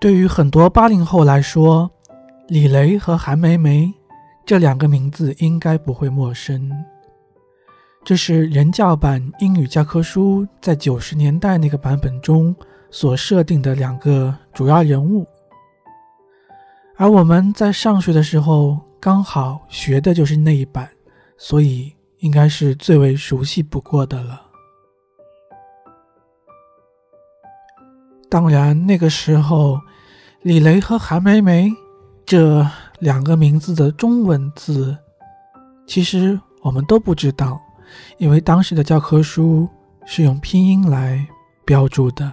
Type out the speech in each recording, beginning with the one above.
对于很多八零后来说，李雷和韩梅梅这两个名字应该不会陌生。这是人教版英语教科书在九十年代那个版本中所设定的两个主要人物，而我们在上学的时候刚好学的就是那一版，所以应该是最为熟悉不过的了。当然，那个时候，李雷和韩梅梅这两个名字的中文字，其实我们都不知道，因为当时的教科书是用拼音来标注的。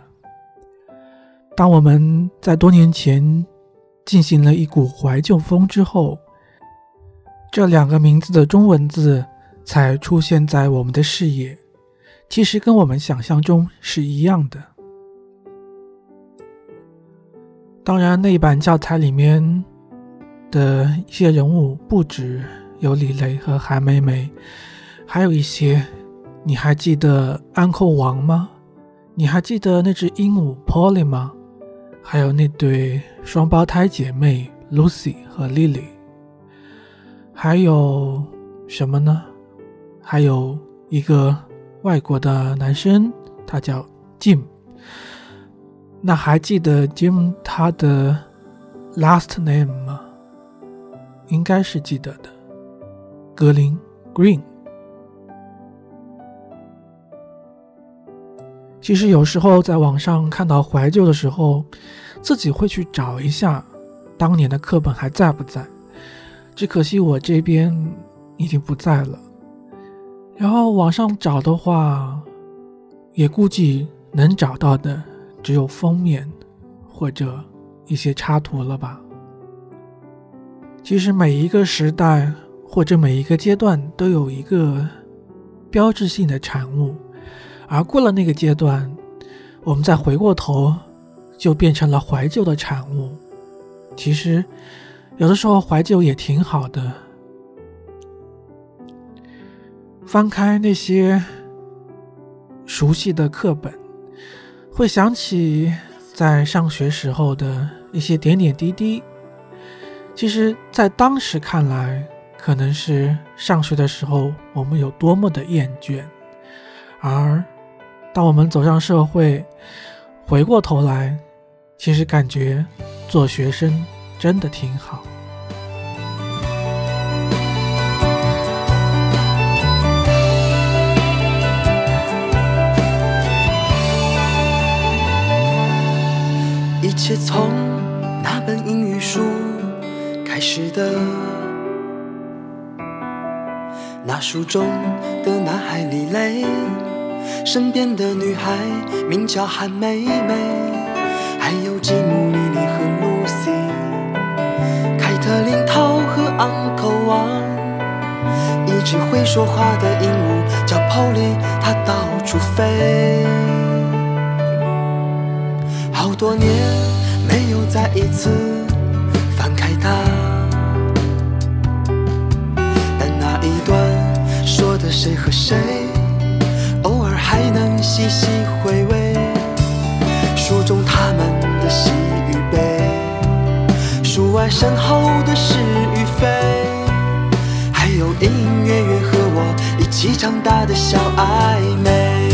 当我们在多年前进行了一股怀旧风之后，这两个名字的中文字才出现在我们的视野，其实跟我们想象中是一样的。当然，那一版教材里面的一些人物不止有李雷和韩梅梅，还有一些，你还记得安扣王吗？你还记得那只鹦鹉 Polly 吗？还有那对双胞胎姐妹 Lucy 和 Lily，还有什么呢？还有一个外国的男生，他叫 Jim。那还记得 Jim 他的 last name 吗？应该是记得的，格林 Green。其实有时候在网上看到怀旧的时候，自己会去找一下当年的课本还在不在。只可惜我这边已经不在了。然后网上找的话，也估计能找到的。只有封面或者一些插图了吧？其实每一个时代或者每一个阶段都有一个标志性的产物，而过了那个阶段，我们再回过头，就变成了怀旧的产物。其实有的时候怀旧也挺好的，翻开那些熟悉的课本。会想起在上学时候的一些点点滴滴。其实，在当时看来，可能是上学的时候我们有多么的厌倦，而当我们走上社会，回过头来，其实感觉做学生真的挺好。一切从那本英语书开始的。那书中的男孩李雷，身边的女孩名叫韩梅梅，还有吉姆、莉莉和露西，凯特琳、涛和昂科王，一只会说话的鹦鹉叫 Polly，它到处飞。好多年。没有再一次翻开它，但那一段说的谁和谁，偶尔还能细细回味。书中他们的喜与悲，书外身后的是与非，还有隐隐约约和我一起长大的小暧昧。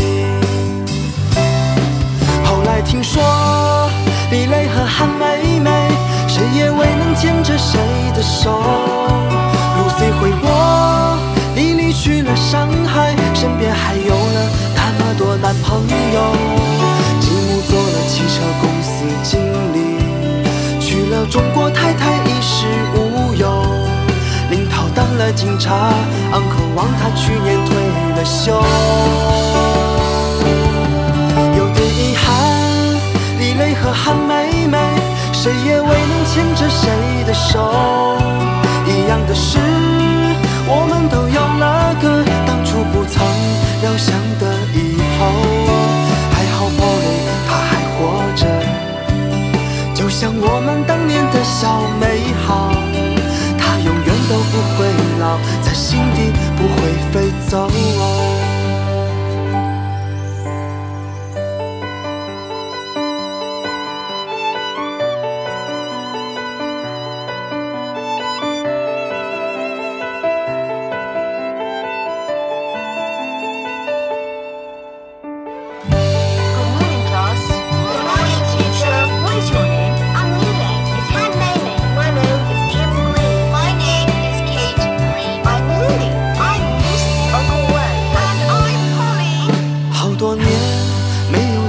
听说。李雷和韩梅梅，谁也未能牵着谁的手。露西回国，你离去了上海，身边还有了那么多男朋友。吉姆做了汽车公司经理，娶了中国太太衣食无忧。林涛当了警察，昂克望他去年退了休。谁也未能牵着谁的手。一样的是，我们都有了个当初不曾料想的以后。还好 Polly 他还活着，就像我们当年的小美好。他永远都不会老，在心底不会飞走。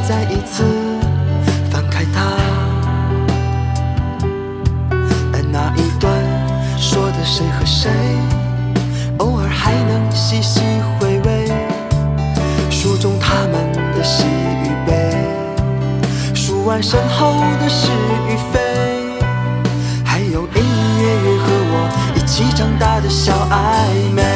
再一次翻开它。但那一段说的谁和谁偶尔还能细细回味书中他们的喜与悲数完身后的是与非还有隐隐约约和我一起长大的小暧昧。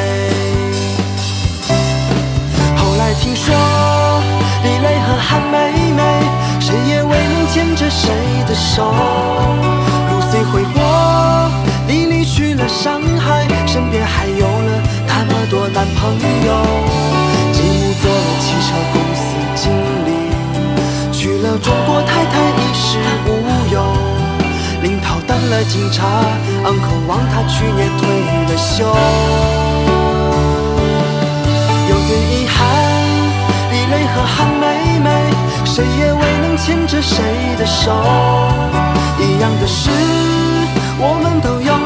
手。如岁回国，你离去了上海，身边还有了那么多男朋友。继母做了汽车公司经理，娶了中国太太衣食无忧。林涛当了警察，uncle 王他去年退了休。牵着谁的手。一样的事，我们都有